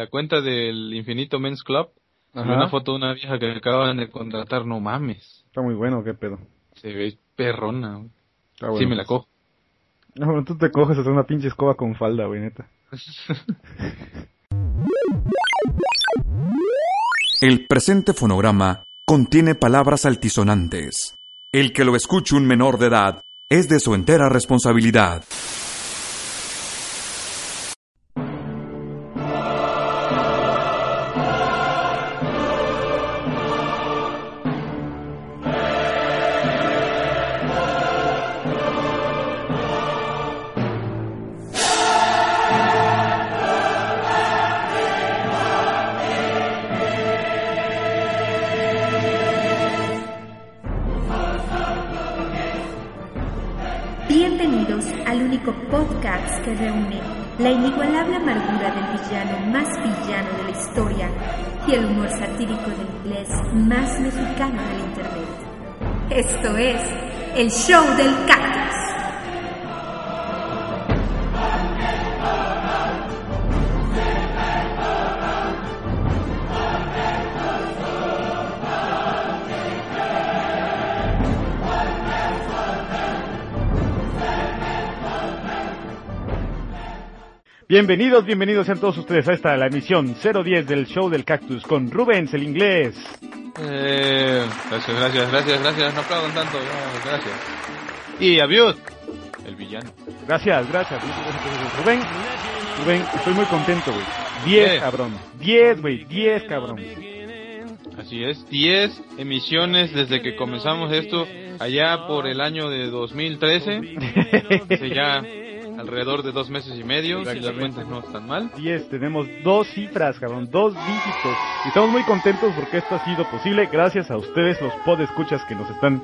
la cuenta del Infinito Men's Club. Una foto de una vieja que acaban de contratar, no mames. Está muy bueno, qué pedo. Se ve perrona, güey. Sí, me la cojo. No, tú te coges hasta una pinche escoba con falda, güey, neta. El presente fonograma contiene palabras altisonantes. El que lo escuche un menor de edad es de su entera responsabilidad. El show del cactus. Bienvenidos, bienvenidos sean todos ustedes a esta la emisión 010 del show del cactus con Rubens el inglés. Eh, gracias, gracias, gracias, gracias, no aplaudan tanto, gracias. Y Abiud, el villano. Gracias, gracias, Rubén, Rubén, estoy muy contento, güey. 10, cabrón. 10, güey, 10, cabrón. Así es, 10 emisiones desde que comenzamos esto allá por el año de 2013. ya alrededor de dos meses y medio, si las cuentas no están mal. 10, tenemos dos cifras, cabrón, dos dígitos. Y estamos muy contentos porque esto ha sido posible gracias a ustedes, los podescuchas que nos están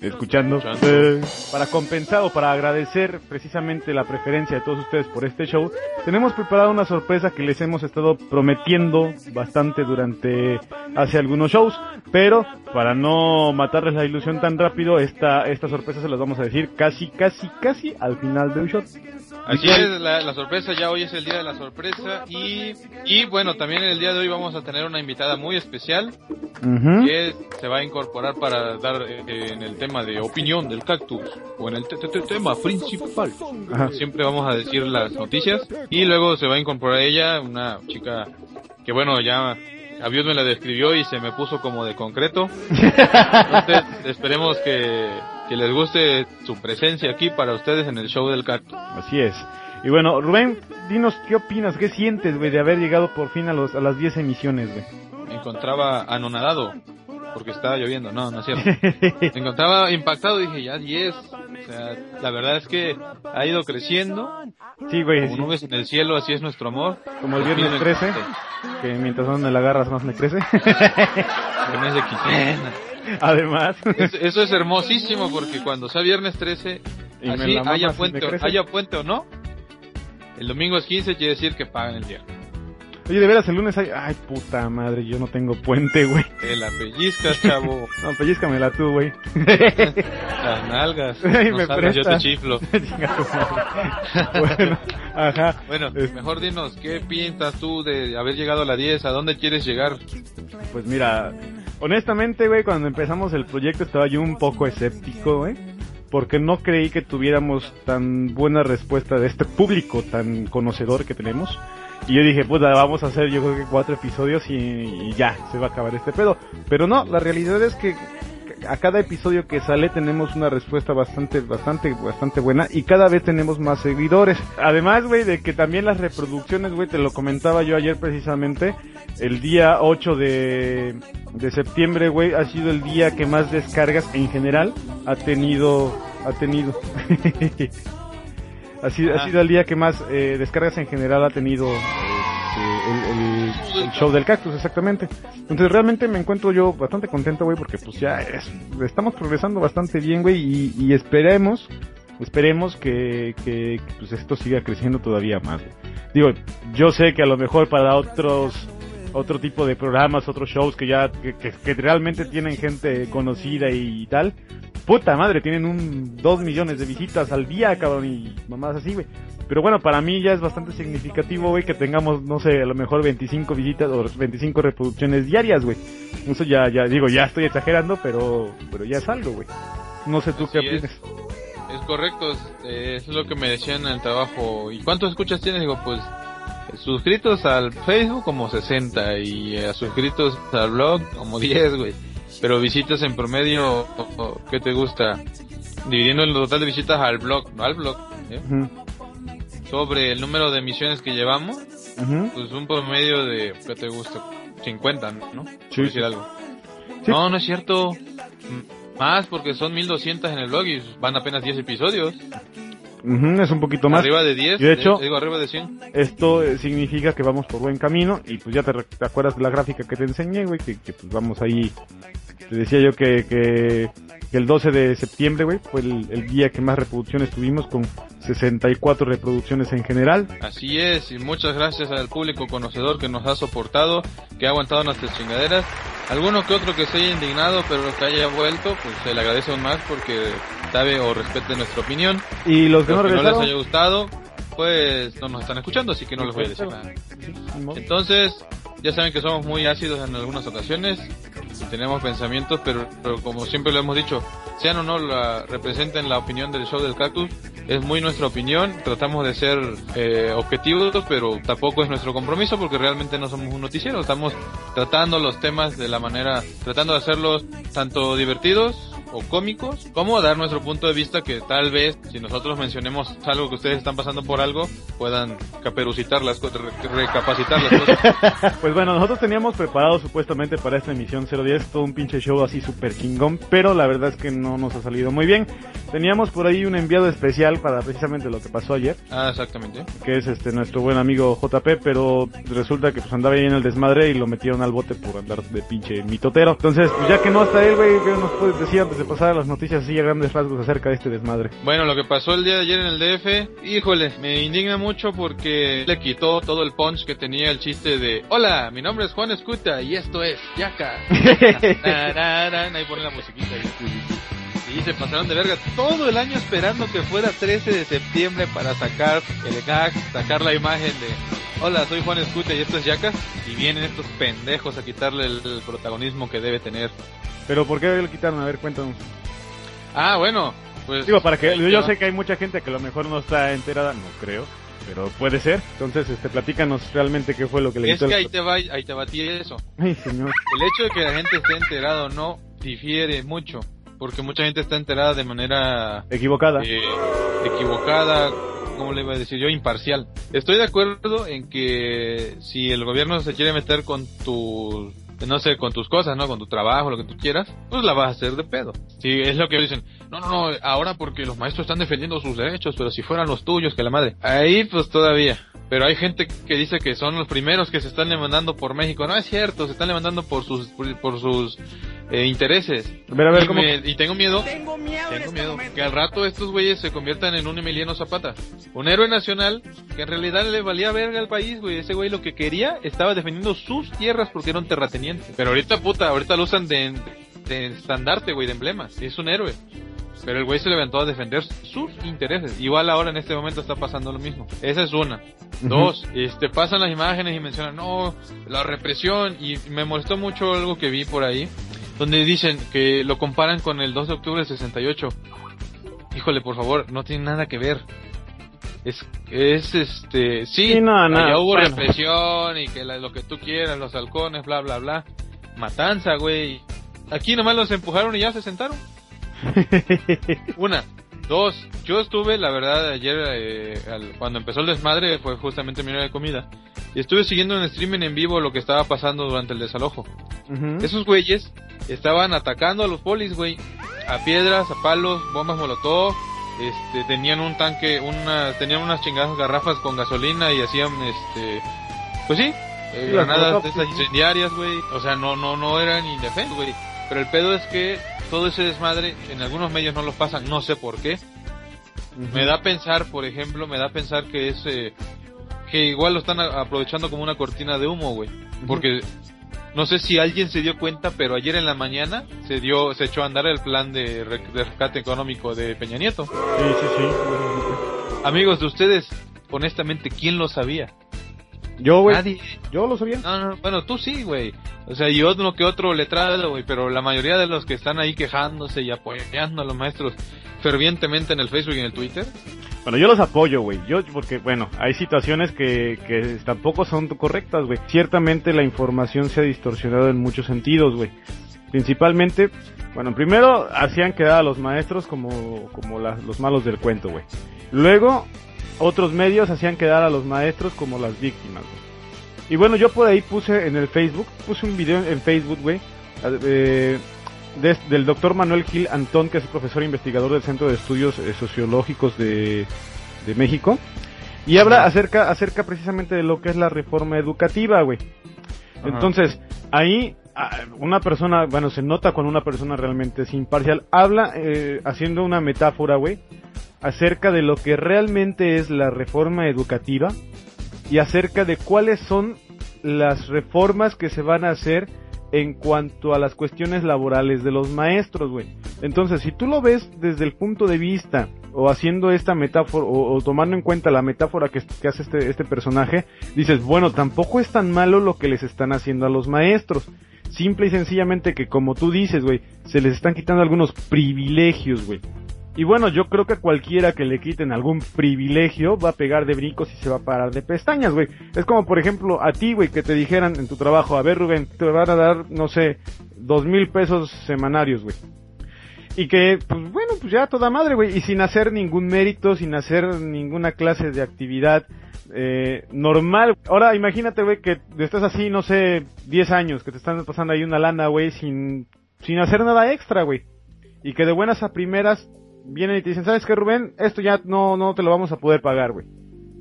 escuchando. Eh, para compensar o para agradecer precisamente la preferencia de todos ustedes por este show, tenemos preparado una sorpresa que les hemos estado prometiendo bastante durante hace algunos shows, pero para no matarles la ilusión tan rápido, esta, esta sorpresa se las vamos a decir casi, casi, casi al final del show. Así es, la, sorpresa, ya hoy es el día de la sorpresa y, y bueno, también en el día de hoy vamos a tener una invitada muy especial que se va a incorporar para dar eh, en el tema de opinión del cactus o en el tema principal. Siempre vamos a decir las noticias y luego se va a incorporar ella, una chica que bueno, ya Abiud me la describió y se me puso como de concreto. Entonces, esperemos que, que, les guste su presencia aquí para ustedes en el show del cactus. Así es. Y bueno, Rubén, dinos qué opinas, qué sientes, güey, de haber llegado por fin a, los, a las 10 emisiones, güey. Me encontraba anonadado porque estaba lloviendo, no, no es cierto. Me encontraba impactado y dije, ya 10. O sea, la verdad es que ha ido creciendo. Sí, güey. Como nubes en el cielo, así es nuestro amor. Como el viernes 13, que mientras más me la agarras, más me crece. de Además. Eso, es hermosísimo porque cuando sea viernes 13, así haya puente, haya puente o no, el domingo es 15 quiere decir que pagan el viernes. Oye, de veras, el lunes hay... Ay, puta madre, yo no tengo puente, güey. Te la pellizcas, chavo. no, pellizcamela tú, güey. Las nalgas. Ay, no me yo te chiflo. bueno, ajá. Bueno, mejor dinos, ¿qué pintas tú de haber llegado a la 10? ¿A dónde quieres llegar? Pues mira, honestamente, güey, cuando empezamos el proyecto estaba yo un poco escéptico, güey porque no creí que tuviéramos tan buena respuesta de este público tan conocedor que tenemos. Y yo dije, pues vamos a hacer yo creo que cuatro episodios y, ya, se va a acabar este pedo. Pero no, la realidad es que a cada episodio que sale tenemos una respuesta bastante, bastante, bastante buena y cada vez tenemos más seguidores. Además, güey, de que también las reproducciones, güey, te lo comentaba yo ayer precisamente, el día 8 de, de septiembre, güey, ha sido el día que más descargas en general ha tenido, ha tenido. Ha sido, ha sido el día que más eh, descargas en general ha tenido este, el, show del cactus, exactamente. Entonces realmente me encuentro yo bastante contento, güey, porque pues ya es, estamos progresando bastante bien, güey, y, esperemos, esperemos que, que, pues esto siga creciendo todavía más. Digo, yo sé que a lo mejor para otros otro tipo de programas, otros shows que ya que, que realmente tienen gente conocida y tal, puta madre, tienen un 2 millones de visitas al día, cabrón, y mamás así, güey. Pero bueno, para mí ya es bastante significativo, güey, que tengamos, no sé, a lo mejor 25 visitas o 25 reproducciones diarias, güey. Eso ya, ya, digo, ya estoy exagerando, pero, pero ya es algo, güey. No sé tú qué opinas. Es, correcto, es, es, lo que me decían en el trabajo. ¿Y cuántos escuchas tienes? Digo, pues, suscritos al Facebook como 60 y a suscritos al blog como 10, güey. Pero visitas en promedio, ¿qué te gusta? Dividiendo el total de visitas al blog, no al blog, ¿eh? sobre el número de emisiones que llevamos, pues un promedio de, ¿qué te gusta? 50, ¿no? Sí. decir algo. No, no es cierto. Más porque son 1200 en el blog y van apenas 10 episodios. Es un poquito más. Arriba de 10, de hecho, digo arriba de 100. Esto eh, significa que vamos por buen camino y pues ya te, acuerdas de la gráfica que te enseñé, güey, que, que pues vamos ahí te decía yo que, que, el 12 de septiembre, güey, fue el, día que más reproducciones tuvimos con 64 reproducciones en general. Así es, y muchas gracias al público conocedor que nos ha soportado, que ha aguantado nuestras chingaderas. Alguno que otro que se haya indignado, pero que haya vuelto, pues se le agradece aún más porque sabe o respete nuestra opinión. Y los que, no, que no les haya gustado, pues no nos están escuchando, así que no les voy a decir nada. Entonces, ya saben que somos muy ácidos en algunas ocasiones tenemos pensamientos, pero, como siempre lo hemos dicho, sean o no la, representen la opinión del show del cactus, es muy nuestra opinión, tratamos de ser eh, objetivos, pero tampoco es nuestro compromiso porque realmente no somos un noticiero, estamos tratando los temas de la manera, tratando de hacerlos tanto divertidos o cómicos, como dar nuestro punto de vista que tal vez si nosotros mencionemos algo que ustedes están pasando por algo, puedan caperucitar las cosas, recapacitar las cosas. pues bueno, nosotros teníamos preparado supuestamente para esta emisión 010 todo un pinche show así súper chingón, pero la verdad es que no nos ha salido muy bien. Teníamos por ahí un enviado especial para precisamente lo que pasó ayer. Ah, exactamente. Que es este nuestro buen amigo JP, pero resulta que pues andaba ahí en el desmadre y lo metieron al bote por andar de pinche mitotero. Entonces, pues ya que no está él, güey, ¿qué nos puedes decir antes de pasar a las noticias así a grandes rasgos acerca de este desmadre? Bueno, lo que pasó el día de ayer en el DF, híjole, me indigna mucho porque le quitó todo el punch que tenía el chiste de Hola, mi nombre es Juan Escuta y esto es Yaka. ahí pone la musiquita. Y se pasaron de verga todo el año esperando que fuera 13 de septiembre para sacar el gag, sacar la imagen de Hola, soy Juan Escute y esto es Yacas. Y vienen estos pendejos a quitarle el, protagonismo que debe tener. ¿Pero por qué lo quitaron? A ver, cuéntanos. Ah, bueno, pues. Digo, para que. Yo sé que hay mucha gente que a lo mejor no está enterada, no creo. Pero puede ser. Entonces, este, platícanos realmente qué fue lo que le Es que ahí te va, ahí te va eso. Ay, señor. El hecho de que la gente esté enterada o no difiere mucho porque mucha gente está enterada de manera equivocada. Eh, equivocada, ¿cómo le iba a decir yo? Imparcial. Estoy de acuerdo en que si el gobierno se quiere meter con tu no sé, con tus cosas, ¿no? Con tu trabajo, lo que tú quieras, pues la vas a hacer de pedo. Si es lo que dicen, no, no, no, ahora porque los maestros están defendiendo sus derechos, pero si fueran los tuyos, que la madre. Ahí pues todavía. Pero hay gente que dice que son los primeros que se están levantando por México. No es cierto, se están levantando por sus por sus eh, intereses. A ver, a ver, y, y, tengo miedo. Tengo miedo. Tengo miedo. Que al rato estos güeyes se conviertan en un Emiliano Zapata. Un héroe nacional que en realidad le valía verga al país, güey. Ese güey lo que quería estaba defendiendo sus tierras porque era un terrateniente. Pero ahorita, puta, ahorita lo usan de, de estandarte, güey, de emblema. Es un héroe. Pero el güey se levantó a defender sus intereses. Igual ahora en este momento está pasando lo mismo. Esa es una. Dos, este, pasan las imágenes y mencionan, no, la represión. Y me molestó mucho algo que vi por ahí donde dicen que lo comparan con el 2 de octubre del 68. Híjole, por favor, no tiene nada que ver. Es, es este, sí, no, hubo represión y que lo que tú quieras, los halcones, bla, bla, bla. Matanza, güey. Aquí nomás los empujaron y ya se sentaron. Una. Dos, yo estuve, la verdad, ayer, eh, cuando empezó el desmadre, fue justamente mi hora de comida. Y estuve siguiendo en streaming en vivo lo que estaba pasando durante el desalojo. Esos güeyes estaban atacando a los polis, güey. A piedras, a palos, bombas molotov. Este, tenían un tanque, una, tenían unas chingadas garrafas con gasolina y hacían, este, pues sí, eh, granadas de esas incendiarias, güey. O sea, no, no, no eran indefensos, güey. Pero el pedo es que todo ese desmadre en algunos medios no lo pasan, no sé por qué. Me da a pensar, por ejemplo, me da a pensar que es eh, que igual lo están aprovechando como una cortina de humo, güey. Porque no sé si alguien se dio cuenta, pero ayer en la mañana se dio, se echó a andar el plan de, rescate económico de Peña Nieto. Sí, sí, sí. Amigos de ustedes, honestamente, ¿quién lo sabía? Yo, güey. Nadie. Yo lo sabía. No, no, bueno, tú sí, güey. O sea, y uno que otro letrado, güey, pero la mayoría de los que están ahí quejándose y apoyando a los maestros fervientemente en el Facebook y en el Twitter. Bueno, yo los apoyo, güey. Yo, porque, bueno, hay situaciones que, que tampoco son correctas, güey. Ciertamente la información se ha distorsionado en muchos sentidos, güey. Principalmente, bueno, primero hacían quedar a los maestros como, como los malos del cuento, güey. Luego, otros medios hacían quedar a los maestros como las víctimas, güey. Y bueno, yo por ahí puse en el Facebook, puse un video en Facebook, güey, eh, del doctor Manuel Gil Antón, que es profesor e investigador del Centro de Estudios eh, Sociológicos de, de México. Y habla acerca, acerca precisamente de lo que es la reforma educativa, güey. Entonces, ahí una persona, bueno, se nota cuando una persona realmente es imparcial, habla eh, haciendo una metáfora, güey, acerca de lo que realmente es la reforma educativa y acerca de cuáles son las reformas que se van a hacer en cuanto a las cuestiones laborales de los maestros, güey. Entonces, si tú lo ves desde el punto de vista o haciendo esta metáfora o, tomando en cuenta la metáfora que, hace este, este personaje, dices, bueno, tampoco es tan malo lo que les están haciendo a los maestros. Simple y sencillamente que como tú dices, güey, se les están quitando algunos privilegios, güey. Y bueno, yo creo que cualquiera que le quiten algún privilegio va a pegar de brincos y se va a parar de pestañas, güey. Es como, por ejemplo, a ti, güey, que te dijeran en tu trabajo, a ver, Rubén, te van a dar, no sé, dos mil pesos semanarios, güey. Y que, pues bueno, pues ya toda madre, güey. Y sin hacer ningún mérito, sin hacer ninguna clase de actividad eh, normal. Ahora imagínate, güey, que estás así, no sé, 10 años, que te están pasando ahí una lana, güey, sin, sin hacer nada extra, güey. Y que de buenas a primeras vienen y te dicen, ¿sabes qué, Rubén? Esto ya no, no te lo vamos a poder pagar, güey.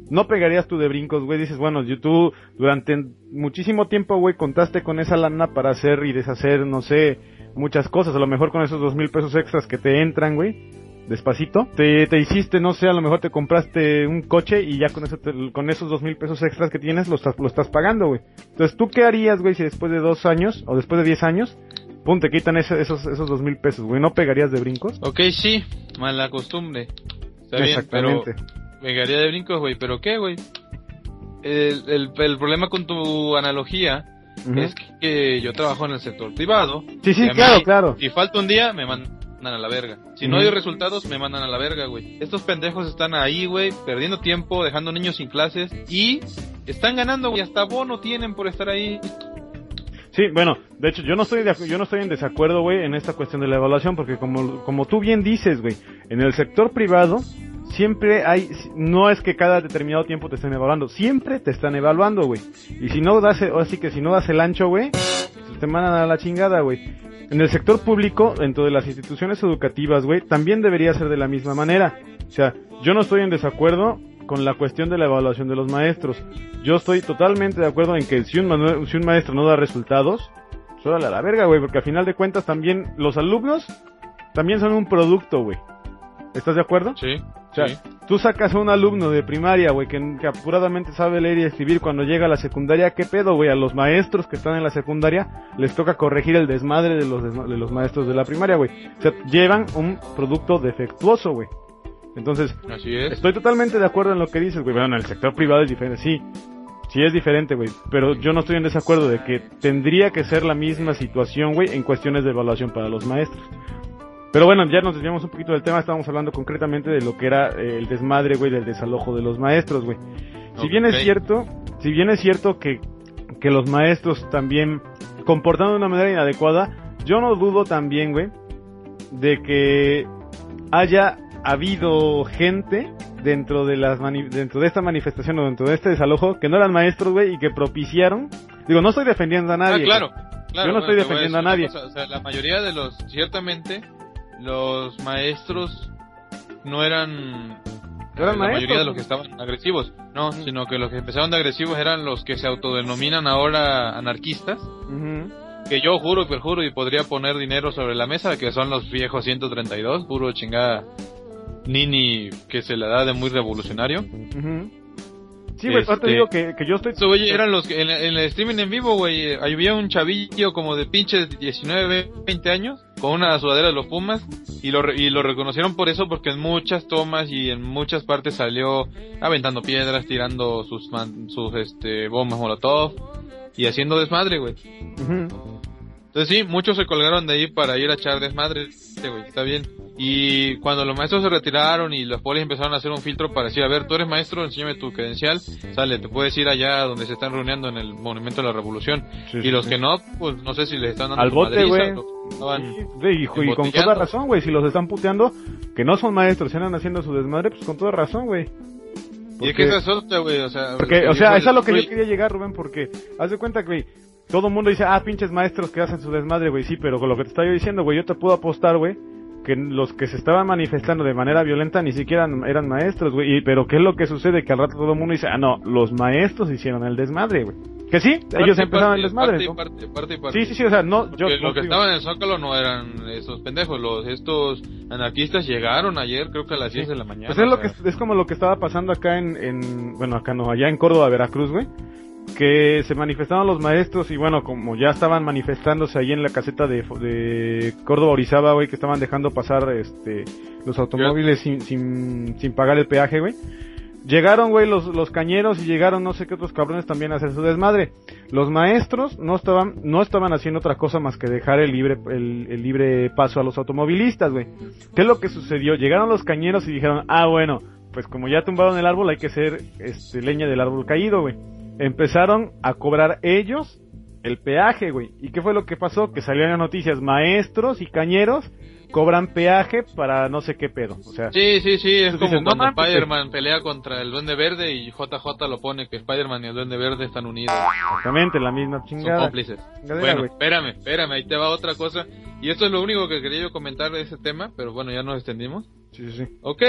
No pegarías tú de brincos, güey. Dices, bueno, tú durante muchísimo tiempo, güey, contaste con esa lana para hacer y deshacer, no sé, muchas cosas. A lo mejor con esos dos mil pesos extras que te entran, güey. Despacito. Te, te hiciste, no sé, a lo mejor te compraste un coche y ya con eso con esos dos mil pesos extras que tienes lo estás, lo estás pagando, güey. Entonces, ¿tú qué harías, güey, si después de dos años o después de diez años pum, te quitan esos, esos dos mil pesos, güey. ¿No pegarías de brincos? Ok, sí, mala costumbre. Está bien, pero pegaría de brincos, güey. ¿Pero qué, güey? El, el, el, problema con tu analogía es que yo trabajo en el sector privado. Sí, sí, claro, claro. Si falta un día, me mandan a la verga. Si no hay resultados, me mandan a la verga, güey. Estos pendejos están ahí, güey, perdiendo tiempo, dejando niños sin clases y están ganando, güey. Hasta bono tienen por estar ahí. Sí, bueno, de hecho yo no estoy yo no estoy en desacuerdo, güey, en esta cuestión de la evaluación porque como como tú bien dices, güey, en el sector privado siempre hay no es que cada determinado tiempo te estén evaluando, siempre te están evaluando, güey. Y si no das así que si no das el ancho, güey, te mandan a la chingada, güey. En el sector público, dentro de las instituciones educativas, güey, también debería ser de la misma manera. O sea, yo no estoy en desacuerdo con la cuestión de la evaluación de los maestros. Yo estoy totalmente de acuerdo en que si un, si un maestro no da resultados, solo a la verga, güey, porque al final de cuentas también los alumnos también son un producto, güey. ¿Estás de acuerdo? Sí. O sea, tú sacas a un alumno de primaria, güey, que, apuradamente sabe leer y escribir cuando llega a la secundaria, ¿qué pedo, güey? A los maestros que están en la secundaria les toca corregir el desmadre de los, de los maestros de la primaria, güey. O sea, llevan un producto defectuoso, güey. Entonces, estoy totalmente de acuerdo en lo que dices, güey. Bueno, en el sector privado es diferente, sí. Sí es diferente, güey. Pero yo no estoy en desacuerdo de que tendría que ser la misma situación, güey, en cuestiones de evaluación para los maestros. Pero bueno, ya nos desviamos un poquito del tema. Estábamos hablando concretamente de lo que era eh, el desmadre, güey, del desalojo de los maestros, güey. Si bien es cierto, si bien es cierto que, que los maestros también comportando de una manera inadecuada, yo no dudo también, güey, de que haya habido gente dentro de las dentro de esta manifestación o dentro de este desalojo que no eran maestros, güey, y que propiciaron. Digo, no estoy defendiendo a nadie. Ah, claro, Yo no estoy defendiendo a, nadie. o sea, la mayoría de los, ciertamente, los maestros no eran ¿Eran la mayoría de los que estaban agresivos, no, sino que los que empezaron de agresivos eran los que se autodenominan ahora anarquistas. Que yo juro, perjuro y podría poner dinero sobre la mesa, que son los viejos 132, puro chingada Nini que se la da de muy revolucionario. Sí, güey, este, te digo que, que yo estoy... Eso, güey, eran los que en, el streaming en vivo, güey, había un chavillo como de pinches 19, 20 años, con una sudadera de los Pumas, y lo, y lo reconocieron por eso, porque en muchas tomas y en muchas partes salió aventando piedras, tirando sus, sus este, bombas molotov, y haciendo desmadre, güey. Entonces sí, muchos se colgaron de ahí para ir a echar desmadre, güey, está bien. Y cuando los maestros se retiraron y los polis empezaron a hacer un filtro para decir, a ver, tú eres maestro, enséñame tu credencial, sale, te puedes ir allá donde se están reuniendo en el Monumento de la Revolución. y los que no, pues no sé si les están dando al bote, güey. y, con toda razón, güey, si los están puteando, que no son maestros, se andan haciendo su desmadre, pues con toda razón, güey. Y es que esa es güey, o sea... Porque, o sea, eso es lo que yo quería llegar, Rubén, porque, haz de cuenta, güey, todo el mundo dice, ah, pinches maestros que hacen su desmadre, güey, sí, pero con lo que te estoy diciendo, güey, yo te puedo apostar, güey, que los que se estaban manifestando de manera violenta ni siquiera eran maestros, güey. Pero ¿qué es lo que sucede? Que al rato todo el mundo dice, ah, no, los maestros hicieron el desmadre, güey. Que sí, ellos empezaron el desmadre. Parte, parte, sí, sí, sí, o sea, no, yo... Lo que estaban en el Zócalo no eran esos pendejos, los estos anarquistas llegaron ayer, creo que a las 10 de la mañana. Pues es, lo que, es como lo que estaba pasando acá en, en, bueno, acá no, allá en Córdoba, Veracruz, güey que se manifestaban los maestros y bueno, como ya estaban manifestándose ahí en la caseta de, de Córdoba Orizaba, güey, que estaban dejando pasar este los automóviles sin, sin, sin pagar el peaje, güey. Llegaron, güey, los, los cañeros y llegaron no sé qué otros cabrones también a hacer su desmadre. Los maestros no estaban, no estaban haciendo otra cosa más que dejar el libre, el, libre paso a los automovilistas, güey. ¿Qué es lo que sucedió? Llegaron los cañeros y dijeron, ah, bueno, pues como ya tumbaron el árbol hay que hacer este, leña del árbol caído, güey empezaron a cobrar ellos el peaje, güey. ¿Y qué fue lo que pasó? Que salieron las noticias, maestros y cañeros cobran peaje para no sé qué pedo. O sea, sí, sí, sí, es como cuando Spider-Man pelea contra el Duende Verde y JJ lo pone que Spider-Man y el Duende Verde están unidos. Exactamente, la misma chingada. Son cómplices. bueno, espérame, espérame, ahí te va otra cosa. Y esto es lo único que quería yo comentar de ese tema, pero bueno, ya nos extendimos. Sí, sí, sí. Ok,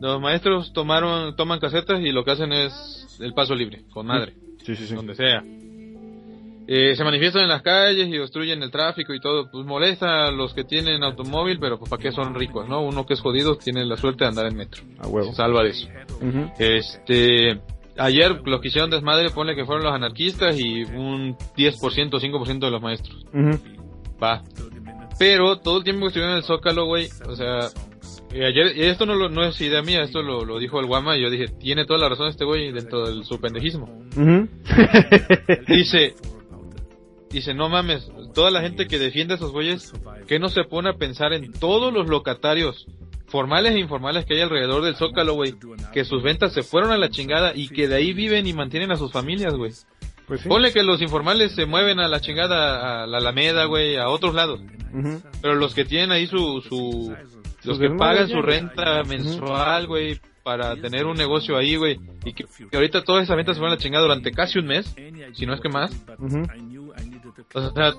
los maestros tomaron, toman casetas y lo que hacen es el paso libre, con madre. Sí, sí, sí. Donde sea. Eh, se manifiestan en las calles y obstruyen el tráfico y todo. Pues molesta a los que tienen automóvil, pero pues para qué son ricos, ¿no? Uno que es jodido tiene la suerte de andar en metro. A huevo. salva de eso. Este. Ayer los que hicieron desmadre, ponle que fueron los anarquistas y un 10%, 5% de los maestros. Va. Pero todo el tiempo que estuvieron en el Zócalo, güey, o sea, y ayer, y esto no, lo, no es idea mía, esto lo, lo, dijo el Guama y yo dije, tiene toda la razón este güey dentro de su pendejismo. dice, dice, no mames, toda la gente que defiende a esos güeyes, que no se pone a pensar en todos los locatarios, formales e informales que hay alrededor del Zócalo, güey, que sus ventas se fueron a la chingada y que de ahí viven y mantienen a sus familias, güey. Pues Ponle que los informales se mueven a la chingada, a la Alameda, güey, a otros lados. Pero los que tienen ahí su, su, los que pagan su renta mensual, güey, para tener un negocio ahí, güey, y que, ahorita todas esas ventas se van a chingar durante casi un mes, si no es que más. O sea,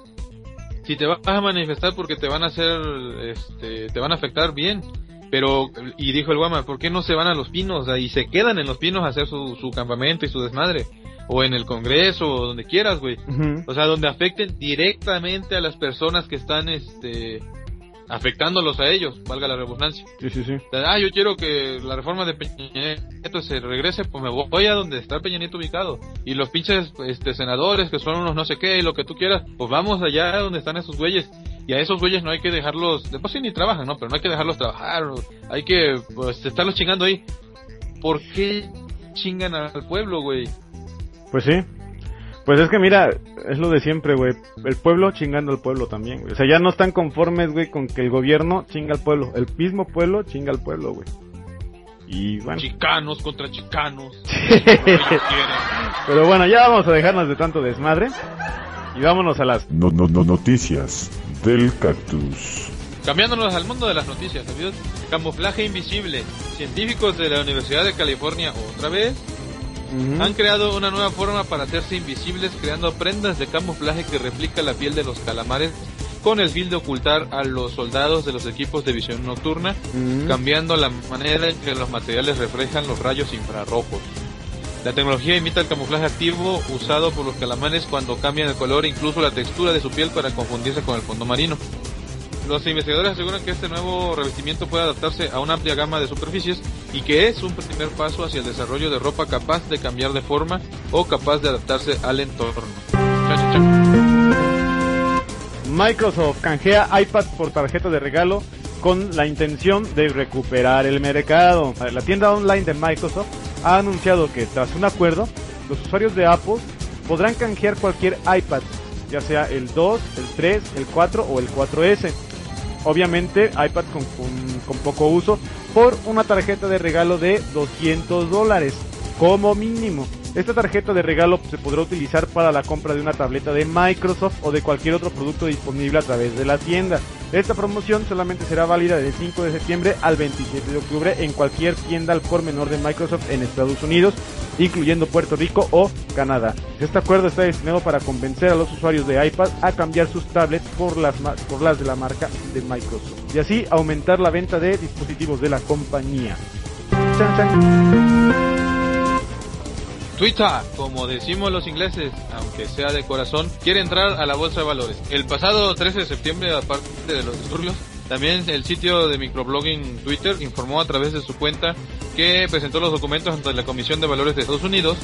si te vas a manifestar porque te van a hacer, este, te van a afectar bien. Pero, y dijo el Guama, ¿por qué no se van a los pinos? y se quedan en los pinos a hacer su, su campamento y su desmadre. O en el Congreso, o donde quieras, güey. O sea, donde afecten directamente a las personas que están, este, afectándolos a ellos, valga la redundancia. Sí, sí, sí. ah, yo quiero que la reforma de Peña Nieto se regrese, pues me voy a donde está Peña Nieto ubicado. Y los pinches este, senadores, que son unos no sé qué, y lo que tú quieras, pues vamos allá donde están esos güeyes. Y a esos güeyes no hay que dejarlos, después sí ni trabajan, ¿no? Pero no hay que dejarlos trabajar, hay que pues, estarlos chingando ahí. ¿Por qué chingan al pueblo, güey? Pues sí, pues es que mira, es lo de siempre, güey. El pueblo chingando al pueblo también, güey. O sea, ya no están conformes, güey, con que el gobierno chinga al pueblo. El mismo pueblo chinga al pueblo, güey. Y bueno. Chicanos contra chicanos. Pero bueno, ya vamos a dejarnos de tanto desmadre. Y vámonos a las no, no, no, noticias del cactus. Cambiándonos al mundo de las noticias, amigos. Camuflaje invisible. Científicos de la Universidad de California otra vez han creado una nueva forma para hacerse invisibles creando prendas de camuflaje que replica la piel de los calamares con el fin de ocultar a los soldados de los equipos de visión nocturna, cambiando la manera en que los materiales reflejan los rayos infrarrojos. La tecnología imita el camuflaje activo usado por los calamares cuando cambian el color e incluso la textura de su piel para confundirse con el fondo marino. Los investigadores aseguran que este nuevo revestimiento puede adaptarse a una amplia gama de superficies y que es un primer paso hacia el desarrollo de ropa capaz de cambiar de forma o capaz de adaptarse al entorno. Microsoft canjea iPad por tarjeta de regalo con la intención de recuperar el mercado. La tienda online de Microsoft ha anunciado que tras un acuerdo, los usuarios de Apple podrán canjear cualquier iPad, ya sea el 2, el 3, el 4 o el 4S. Obviamente iPad con, con poco uso por una tarjeta de regalo de 200 dólares como mínimo. Esta tarjeta de regalo se podrá utilizar para la compra de una tableta de Microsoft o de cualquier otro producto disponible a través de la tienda. Esta promoción solamente será válida del 5 de septiembre al 27 de octubre en cualquier tienda al por menor de Microsoft en Estados Unidos, incluyendo Puerto Rico o Canadá. Este acuerdo está destinado para convencer a los usuarios de iPad a cambiar sus tablets por las, por las de la marca de Microsoft y así aumentar la venta de dispositivos de la compañía. Twitter, como decimos los ingleses, aunque sea de corazón, quiere entrar a la bolsa de valores. El pasado 13 de septiembre, aparte de los disturbios, también el sitio de microblogging Twitter informó a través de su cuenta que presentó los documentos ante la Comisión de Valores de Estados Unidos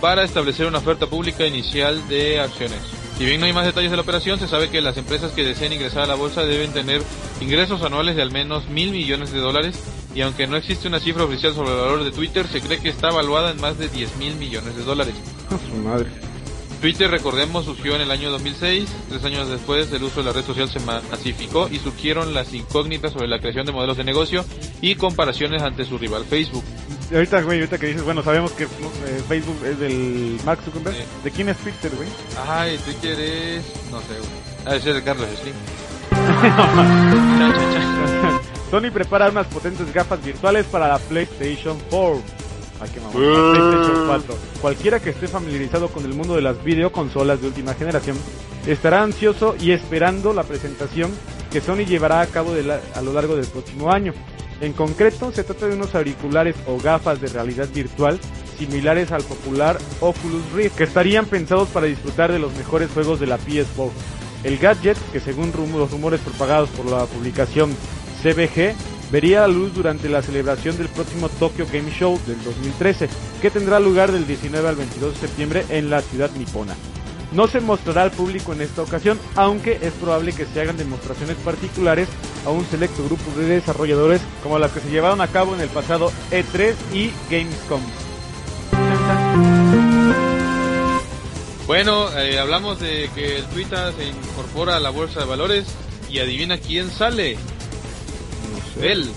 para establecer una oferta pública inicial de acciones. Si bien no hay más detalles de la operación, se sabe que las empresas que deseen ingresar a la bolsa deben tener ingresos anuales de al menos mil millones de dólares y aunque no existe una cifra oficial sobre el valor de Twitter, se cree que está evaluada en más de 10 mil millones de dólares. Su madre. Twitter, recordemos, surgió en el año 2006. Tres años después, el uso de la red social se masificó y surgieron las incógnitas sobre la creación de modelos de negocio y comparaciones ante su rival Facebook. ahorita, güey, ahorita que dices, bueno, sabemos que eh, Facebook es del Max Zuckerberg. ¿De quién es Twitter, güey? Ay, Twitter es... no sé, güey. Ah, es de Carlos Slim. Sony prepara unas potentes gafas virtuales para la PlayStation 4. Ay, qué PlayStation 4. Cualquiera que esté familiarizado con el mundo de las videoconsolas de última generación estará ansioso y esperando la presentación que Sony llevará a cabo a lo largo del próximo año. En concreto, se trata de unos auriculares o gafas de realidad virtual similares al popular Oculus Rift, que estarían pensados para disfrutar de los mejores juegos de la PS4. El gadget, que según los rumores propagados por la publicación CBG vería la luz durante la celebración del próximo Tokyo Game Show del 2013, que tendrá lugar del 19 al 22 de septiembre en la ciudad nipona. No se mostrará al público en esta ocasión, aunque es probable que se hagan demostraciones particulares a un selecto grupo de desarrolladores como las que se llevaron a cabo en el pasado E3 y Gamescom. Bueno, eh, hablamos de que el Twitter se incorpora a la bolsa de valores y adivina quién sale. Dell.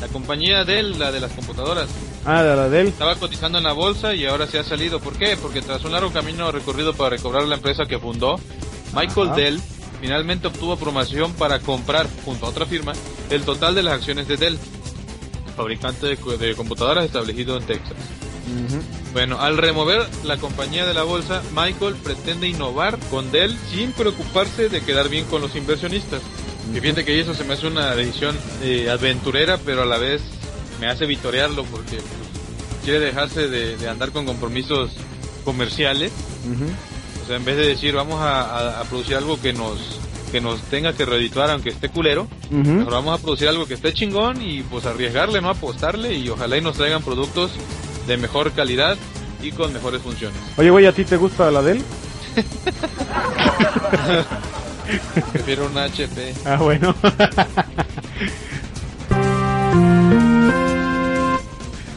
La compañía Dell, la de las computadoras. Ah, de la Dell. Estaba cotizando en la bolsa y ahora se ha salido. ¿Por qué? Porque tras un largo camino recorrido para recobrar la empresa que fundó, Michael Dell finalmente obtuvo promoción para comprar, junto a otra firma, el total de las acciones de Dell, fabricante de, computadoras establecido en Texas. Bueno, al remover la compañía de la bolsa, Michael pretende innovar con Dell sin preocuparse de quedar bien con los inversionistas. Y fíjate que eso se me hace una decisión eh, aventurera, pero a la vez me hace vitorearlo porque pues, quiere dejarse de, andar con compromisos comerciales. O sea, en vez de decir vamos a, producir algo que nos que nos tenga que reedituar aunque esté culero, mejor vamos a producir algo que esté chingón y pues arriesgarle, ¿no? Apostarle y ojalá y nos traigan productos de mejor calidad y con mejores funciones. Oye, güey, ¿a ti te gusta la Dell? Prefiero un HP. Ah, bueno.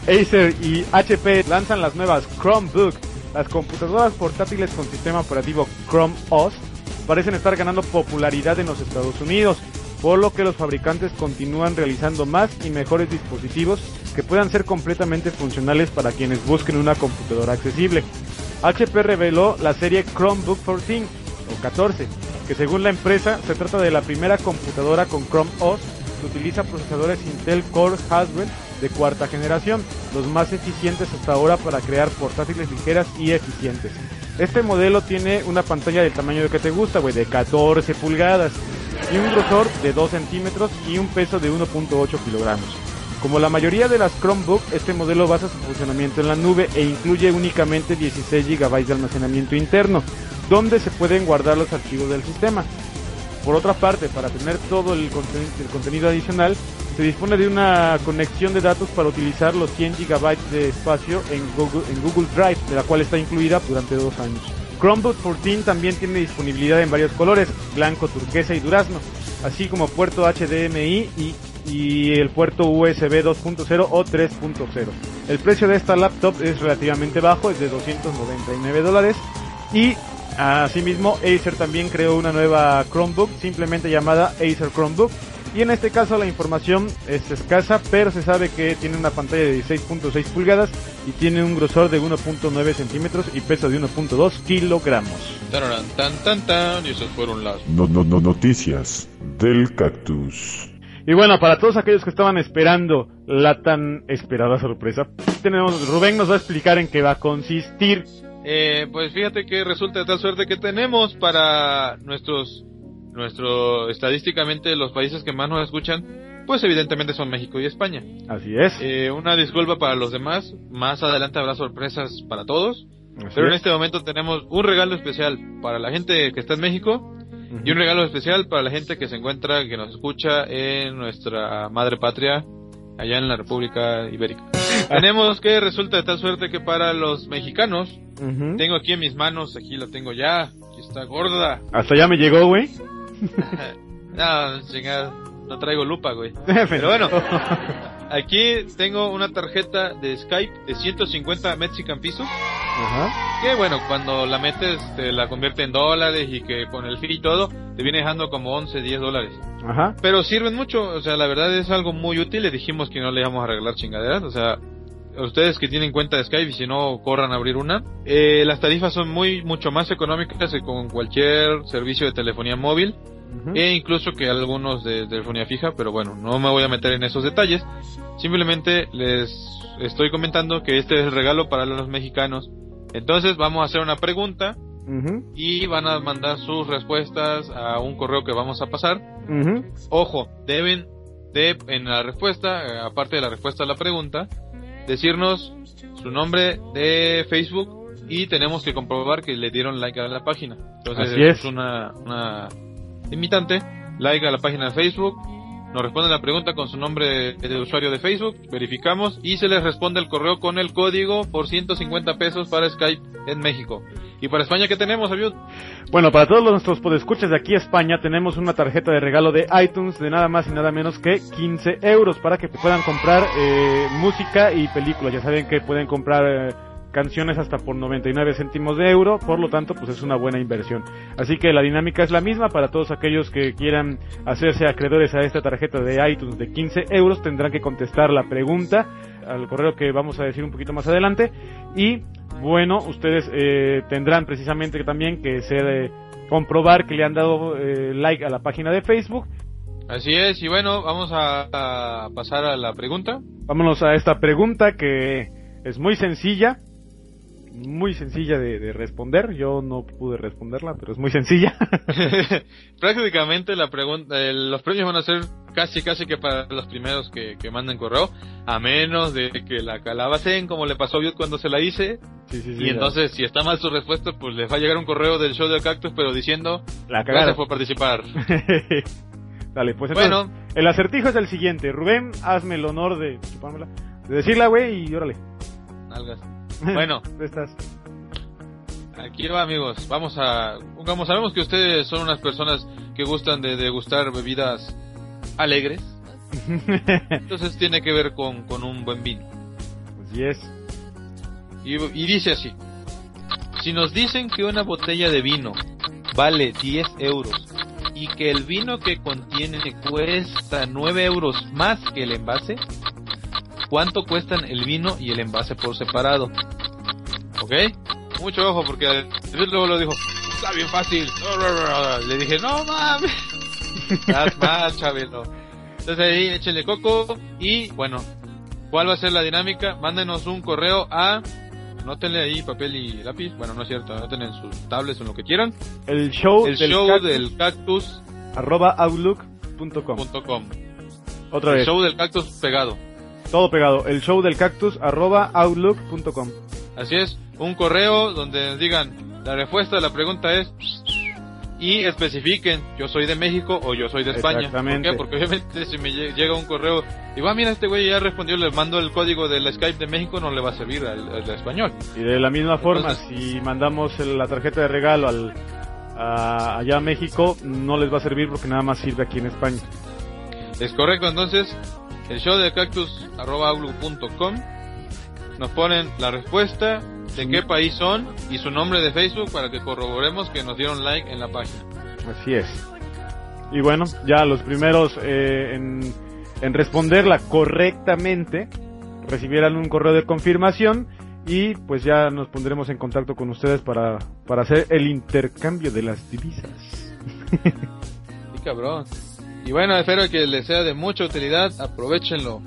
Acer y HP lanzan las nuevas Chromebook. Las computadoras portátiles con sistema operativo Chrome OS parecen estar ganando popularidad en los Estados Unidos, por lo que los fabricantes continúan realizando más y mejores dispositivos que puedan ser completamente funcionales para quienes busquen una computadora accesible. HP reveló la serie Chromebook 14 o 14, que según la empresa se trata de la primera computadora con Chrome OS que utiliza procesadores Intel Core Haswell de cuarta generación, los más eficientes hasta ahora para crear portátiles ligeras y eficientes. Este modelo tiene una pantalla del tamaño que te gusta, güey, de 14 pulgadas, y un grosor de 2 centímetros y un peso de 1.8 kilogramos. Como la mayoría de las Chromebook, este modelo basa su funcionamiento en la nube e incluye únicamente 16 GB de almacenamiento interno, donde se pueden guardar los archivos del sistema. Por otra parte, para tener todo el, contenido adicional, se dispone de una conexión de datos para utilizar los 100 gigabytes de espacio en Google, Google Drive, de la cual está incluida durante dos años. Chromebook 14 también tiene disponibilidad en varios colores, blanco, turquesa y durazno, así como puerto HDMI y, y el puerto USB 2.0 o 3.0. El precio de esta laptop es relativamente bajo, es de 299 dólares y asimismo Acer también creó una nueva Chromebook simplemente llamada Acer Chromebook y en este caso la información es escasa, pero se sabe que tiene una pantalla de 16.6 pulgadas y tiene un grosor de 1.9 centímetros y peso de 1.2 kilogramos. Tan, tan, tan, y esas fueron las... No, no, no, noticias del cactus. Y bueno, para todos aquellos que estaban esperando la tan esperada sorpresa, tenemos Rubén nos va a explicar en qué va a consistir. Eh, pues fíjate que resulta de tal suerte que tenemos para nuestros nuestro estadísticamente los países que más nos escuchan pues evidentemente son México y España Así es. Eh, una disculpa para los demás más adelante habrá sorpresas para todos Así pero en es. este momento tenemos un regalo especial para la gente que está en México y un regalo especial para la gente que se encuentra que nos escucha en nuestra madre patria allá en la República Ibérica tenemos que resulta de tal suerte que para los mexicanos tengo aquí en mis manos aquí la tengo ya aquí está gorda Hasta ya me llegó, güey. No, chingada, no traigo lupa, güey. Pero bueno, aquí tengo una tarjeta de Skype de 150 Mexican pesos. Ajá. Que bueno, cuando la metes te la convierte en dólares y que con el fee y todo te viene dejando como 11, 10 dólares. Ajá. Pero sirven mucho, o sea, la verdad es algo muy útil. Le dijimos que no le íbamos a regalar chingaderas, o sea, ustedes que tienen cuenta de Skype y si no corran a abrir una. Eh, las tarifas son muy mucho más económicas que con cualquier servicio de telefonía móvil E incluso que algunos de telefonía fija, pero bueno, no me voy a meter en esos detalles. Simplemente les estoy comentando que este es el regalo para los mexicanos. Entonces vamos a hacer una pregunta y van a mandar sus respuestas a un correo que vamos a pasar. Ojo, deben de en la respuesta, eh, aparte de la respuesta a la pregunta, decirnos su nombre de Facebook y tenemos que comprobar que le dieron like a la página. Entonces Así es. una, una limitante, like a la página de Facebook, nos responden la pregunta con su nombre de usuario de Facebook, verificamos y se les responde el correo con el código por 150 pesos para Skype en México. ¿Y para España qué tenemos, Aviud? Bueno, para todos nuestros podescuchas de aquí España, tenemos una tarjeta de regalo de iTunes de nada más y nada menos que 15 euros para que puedan comprar eh, música y películas. Ya saben que pueden comprar eh, canciones hasta por 99 céntimos de euro, por lo tanto, pues es una buena inversión. Así que la dinámica es la misma para todos aquellos que quieran hacerse acreedores a esta tarjeta de iTunes de 15 euros, tendrán que contestar la pregunta al correo que vamos a decir un poquito más adelante y bueno, ustedes eh, tendrán precisamente también que ser eh, comprobar que le han dado eh, like a la página de Facebook. Así es, y bueno, vamos a, a pasar a la pregunta. Vámonos a esta pregunta que es muy sencilla, muy sencilla de, de responder. Yo no pude responderla, pero es muy sencilla. Prácticamente la pregunta, eh, los premios van a ser casi casi que para los primeros que, que manden correo, a menos de que la calabacen como le pasó a Viud cuando se la hice, Sí, sí, sí, y entonces si está mal su respuesta, pues les va a llegar un correo del show de Cactus, pero diciendo, la gracias por participar. Dale, pues entonces, Bueno, el acertijo es el siguiente. Rubén, hazme el honor de chupármela, de decirla, güey, y órale. nalgas. Bueno, estás. aquí va amigos, vamos a, como sabemos que ustedes son unas personas que gustan de degustar bebidas alegres, entonces tiene que ver con, con un buen vino. Así es. Y, y dice así, si nos dicen que una botella de vino vale 10 euros y que el vino que contiene cuesta 9 euros más que el envase, ¿cuánto cuestan el vino y el envase por separado? ¿Ok? Mucho ojo porque luego lo dijo, está bien fácil. Le dije, no mames. Estás mal, Chabelo. Entonces ahí échenle coco y bueno, ¿cuál va a ser la dinámica? Mándenos un correo a Anótenle ahí papel y lápiz. Bueno, no es cierto, anótenle en sus tablets o en lo que quieran. El show, El del show cactus, del cactus arroba outlook.com. Otra El vez, show del cactus pegado. Todo pegado. El show del cactus arroba outlook.com. Así es, un correo donde nos digan la respuesta a la pregunta es y especifiquen, yo soy de México o yo soy de España. Exactamente. ¿Por qué? Porque obviamente si me llega un correo, digo, ah, mira, este güey ya respondió, le mando el código del Skype de México, no le va a servir al, español. Y de la misma forma, si mandamos la tarjeta de regalo al allá a México, no les va a servir porque nada más sirve aquí en España. Es correcto, entonces, el show de cactus nos ponen la respuesta de qué país son y su nombre de Facebook para que corroboremos que nos dieron like en la página. Así es. Y bueno, ya los primeros eh, en, en responderla correctamente recibieran un correo de confirmación y pues ya nos pondremos en contacto con ustedes para, para hacer el intercambio de las divisas. sí, cabrón. Y bueno, espero que les sea de mucha utilidad, aprovechenlo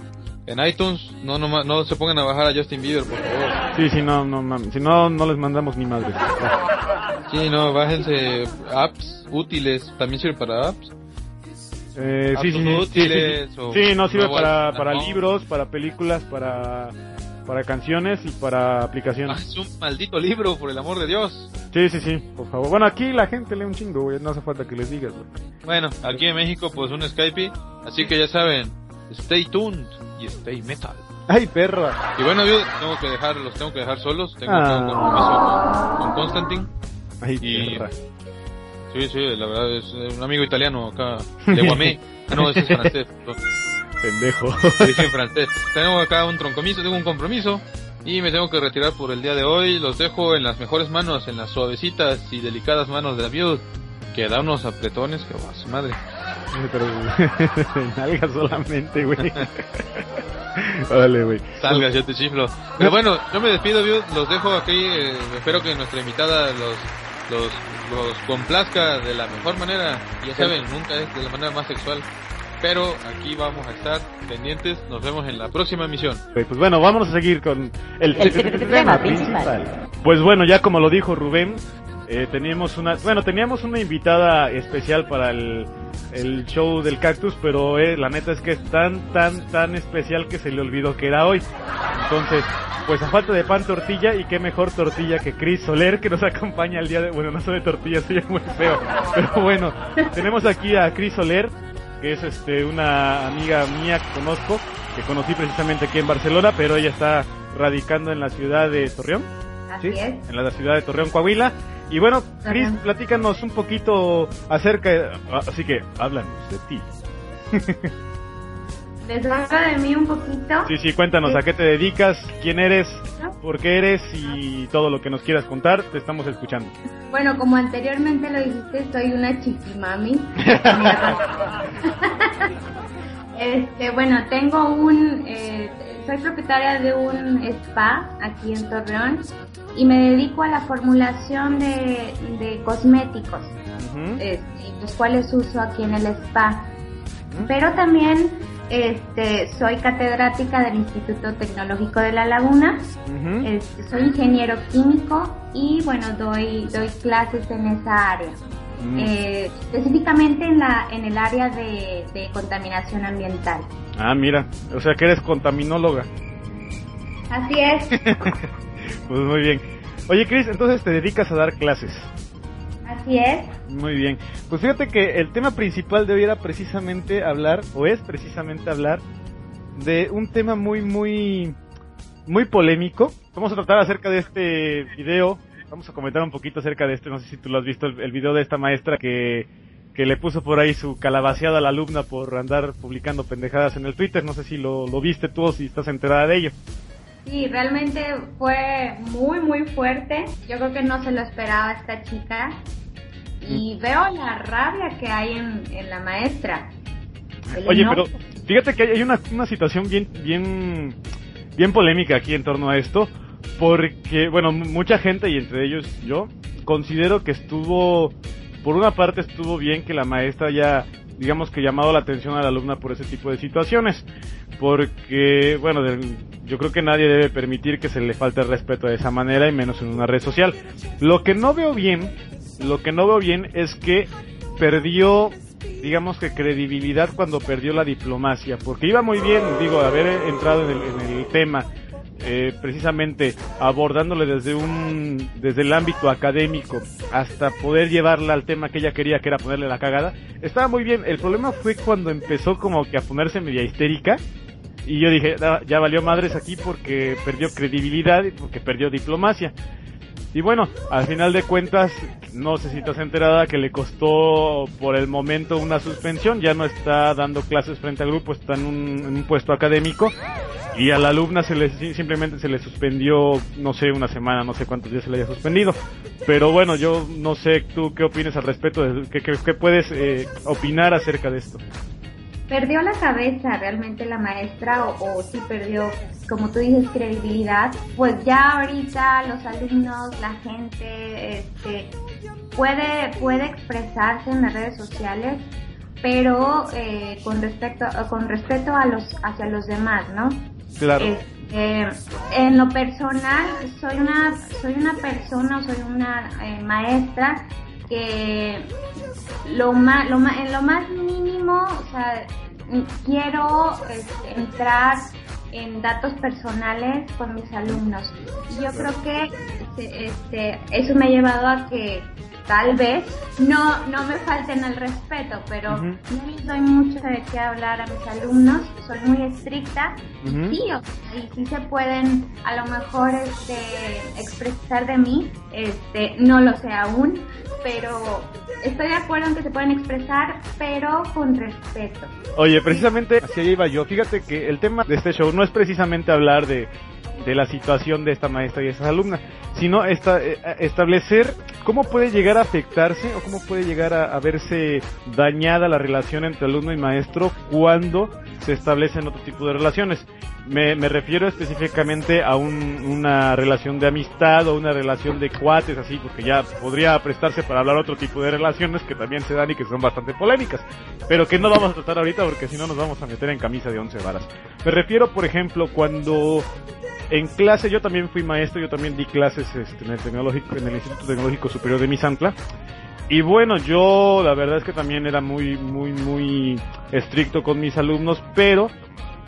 en iTunes no, no, no se pongan a bajar a Justin Bieber, por favor. Sí, sí, no, no, si no, no les mandamos ni madre. Sí, no, bájense apps útiles, también sirve para apps. Eh, sí, sí, útiles sí, sí, no sirve para, para libros, para películas, para para canciones y para aplicaciones. Ah, es un maldito libro, por el amor de Dios. Sí, sí, sí, por favor. Bueno, aquí la gente lee un chingo, güey, no hace falta que les digas, güey. Bueno, aquí en México, pues un Skype, así que ya saben, stay tuned y Stay Metal. ¡Ay, perra! Y bueno, yo tengo que dejar, los tengo que dejar solos. Tengo un ah. compromiso con, Constantine. ¡Ay, perra! Sí, sí, la verdad es un amigo italiano acá, de Guamé. Ah, no, ese es francés. Pendejo. Dije en francés. Tengo acá un troncomiso, tengo un compromiso. Y me tengo que retirar por el día de hoy. Los dejo en las mejores manos, en las suavecitas y delicadas manos de la viuda. Que da unos apretones que va su madre. Pero nalga solamente, güey. Vale, güey. Salgas, yo te chiflo. Pero bueno, yo me despido, los dejo aquí. Eh, espero que nuestra invitada los, los, los complazca de la mejor manera. Ya saben, nunca es de la manera más sexual. Pero aquí vamos a estar pendientes. Nos vemos en la próxima emisión. Pues bueno, vamos a seguir con el, tema principal. Pues bueno, ya como lo dijo Rubén, eh, teníamos una, bueno, teníamos una invitada especial para el, el show del cactus, pero eh, la neta es que es tan, tan, tan especial que se le olvidó que era hoy. Entonces, pues a falta de pan tortilla y qué mejor tortilla que Chris Soler que nos acompaña el día de, bueno, no soy de tortilla, soy muy feo, pero bueno, tenemos aquí a Chris Soler, que es este una amiga mía que conozco, que conocí precisamente aquí en Barcelona, pero ella está radicando en la ciudad de Torreón. Así es. En la ciudad de Torreón, Coahuila. Y bueno, Cris, platícanos un poquito acerca, así que háblanos de ti. ¿Les hablo de mí un poquito? Sí, sí, cuéntanos a qué te dedicas, quién eres, por qué eres y todo lo que nos quieras contar, te estamos escuchando. Bueno, como anteriormente lo dijiste, soy una chiquimami. este, bueno, tengo un, eh, soy propietaria de un spa aquí en Torreón y me dedico a la formulación de, cosméticos, este, los cuales uso aquí en el spa. Pero también este, soy catedrática del Instituto Tecnológico de La Laguna, este, soy ingeniero químico y bueno, doy, doy clases en esa área. Eh, específicamente en la en el área de, de, contaminación ambiental. Ah, mira, o sea que eres contaminóloga. Así es. pues muy bien. Oye, Cris, entonces te dedicas a dar clases. Así es. Muy bien. Pues fíjate que el tema principal de hoy era precisamente hablar, o es precisamente hablar, de un tema muy, muy, muy polémico. Vamos a tratar acerca de este video. Vamos a comentar un poquito acerca de este. No sé si tú lo has visto, el, video de esta maestra que, que le puso por ahí su calabaceada a la alumna por andar publicando pendejadas en el Twitter. No sé si lo, lo viste tú o si estás enterada de ello. Sí, realmente fue muy, muy fuerte. Yo creo que no se lo esperaba esta chica. Y mm. veo la rabia que hay en, la maestra. Oye, pero fíjate que hay una, una situación bien, bien, bien polémica aquí en torno a esto. Porque, bueno, mucha gente, y entre ellos yo, considero que estuvo, por una parte estuvo bien que la maestra ya digamos que llamado la atención a la alumna por ese tipo de situaciones. Porque, bueno, yo creo que nadie debe permitir que se le falte el respeto de esa manera y menos en una red social. Lo que no veo bien, lo que no veo bien es que perdió, digamos que credibilidad cuando perdió la diplomacia. Porque iba muy bien, digo, haber entrado en el, tema. eh, precisamente abordándole desde un desde el ámbito académico hasta poder llevarla al tema que ella quería que era ponerle la cagada estaba muy bien el problema fue cuando empezó como que a ponerse media histérica y yo dije ya valió madres aquí porque perdió credibilidad y porque perdió diplomacia y bueno, al final de cuentas, no sé si has enterada que le costó por el momento una suspensión, ya no está dando clases frente al grupo, está en un, puesto académico y a la alumna se le simplemente se le suspendió, no sé, una semana, no sé cuántos días se le haya suspendido. Pero bueno, yo no sé tú qué opinas al respecto, qué, qué, puedes eh, opinar acerca de esto perdió la cabeza realmente la maestra o, si perdió, como tú dices, credibilidad, pues ya ahorita los alumnos, la gente, este, puede, puede expresarse en las redes sociales, pero eh, con respecto, con respeto a los, hacia los demás, ¿no? Claro. Este, en lo personal, soy una, soy una persona, soy una eh, maestra que lo más, lo más, en lo más mínimo, quiero este, entrar en datos personales con mis alumnos. Yo creo que este, este, eso me ha llevado a que tal vez no, no me falten el respeto, pero no les doy mucho de qué hablar a mis alumnos, soy muy estricta, sí, y sí se pueden a lo mejor este, expresar de mí, este, no lo sé aún, pero estoy de acuerdo en que se pueden expresar, pero con respeto. Oye, precisamente así iba yo. Fíjate que el tema de este show no es precisamente hablar de, de la situación de esta maestra y esas alumnas, sino esta, eh, establecer cómo puede llegar a afectarse o cómo puede llegar a, verse dañada la relación entre alumno y maestro cuando se establecen otro tipo de relaciones. Me, refiero específicamente a una relación de amistad o una relación de cuates, así, porque ya podría prestarse para hablar otro tipo de relaciones que también se dan y que son bastante polémicas, pero que no vamos a tratar ahorita porque si no nos vamos a meter en camisa de once varas. Me refiero, por ejemplo, cuando en clase, yo también fui maestro, yo también di clases este, en, el tecnológico, en el Instituto Tecnológico Superior de Misantla. Y bueno, yo la verdad es que también era muy, muy, muy estricto con mis alumnos, pero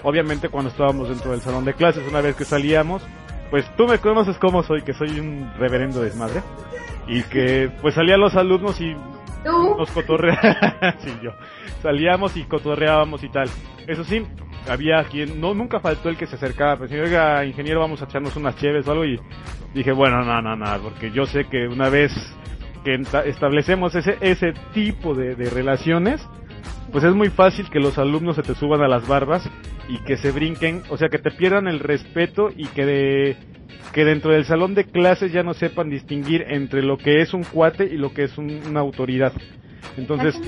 obviamente cuando estábamos dentro del salón de clases, una vez que salíamos, pues tú me conoces cómo soy, que soy un reverendo desmadre, y que pues salían los alumnos y nos cotorreábamos, sí, yo, salíamos y cotorreábamos y tal. Eso sí, había quien, no, nunca faltó el que se acercaba, pues, oiga, ingeniero, vamos a echarnos unas cheves o algo, y dije, bueno, no, no, no, porque yo sé que una vez que establecemos ese, ese tipo de, relaciones, pues es muy fácil que los alumnos se te suban a las barbas y que se brinquen, o sea, que te pierdan el respeto y que de, que dentro del salón de clases ya no sepan distinguir entre lo que es un cuate y lo que es una autoridad. Entonces,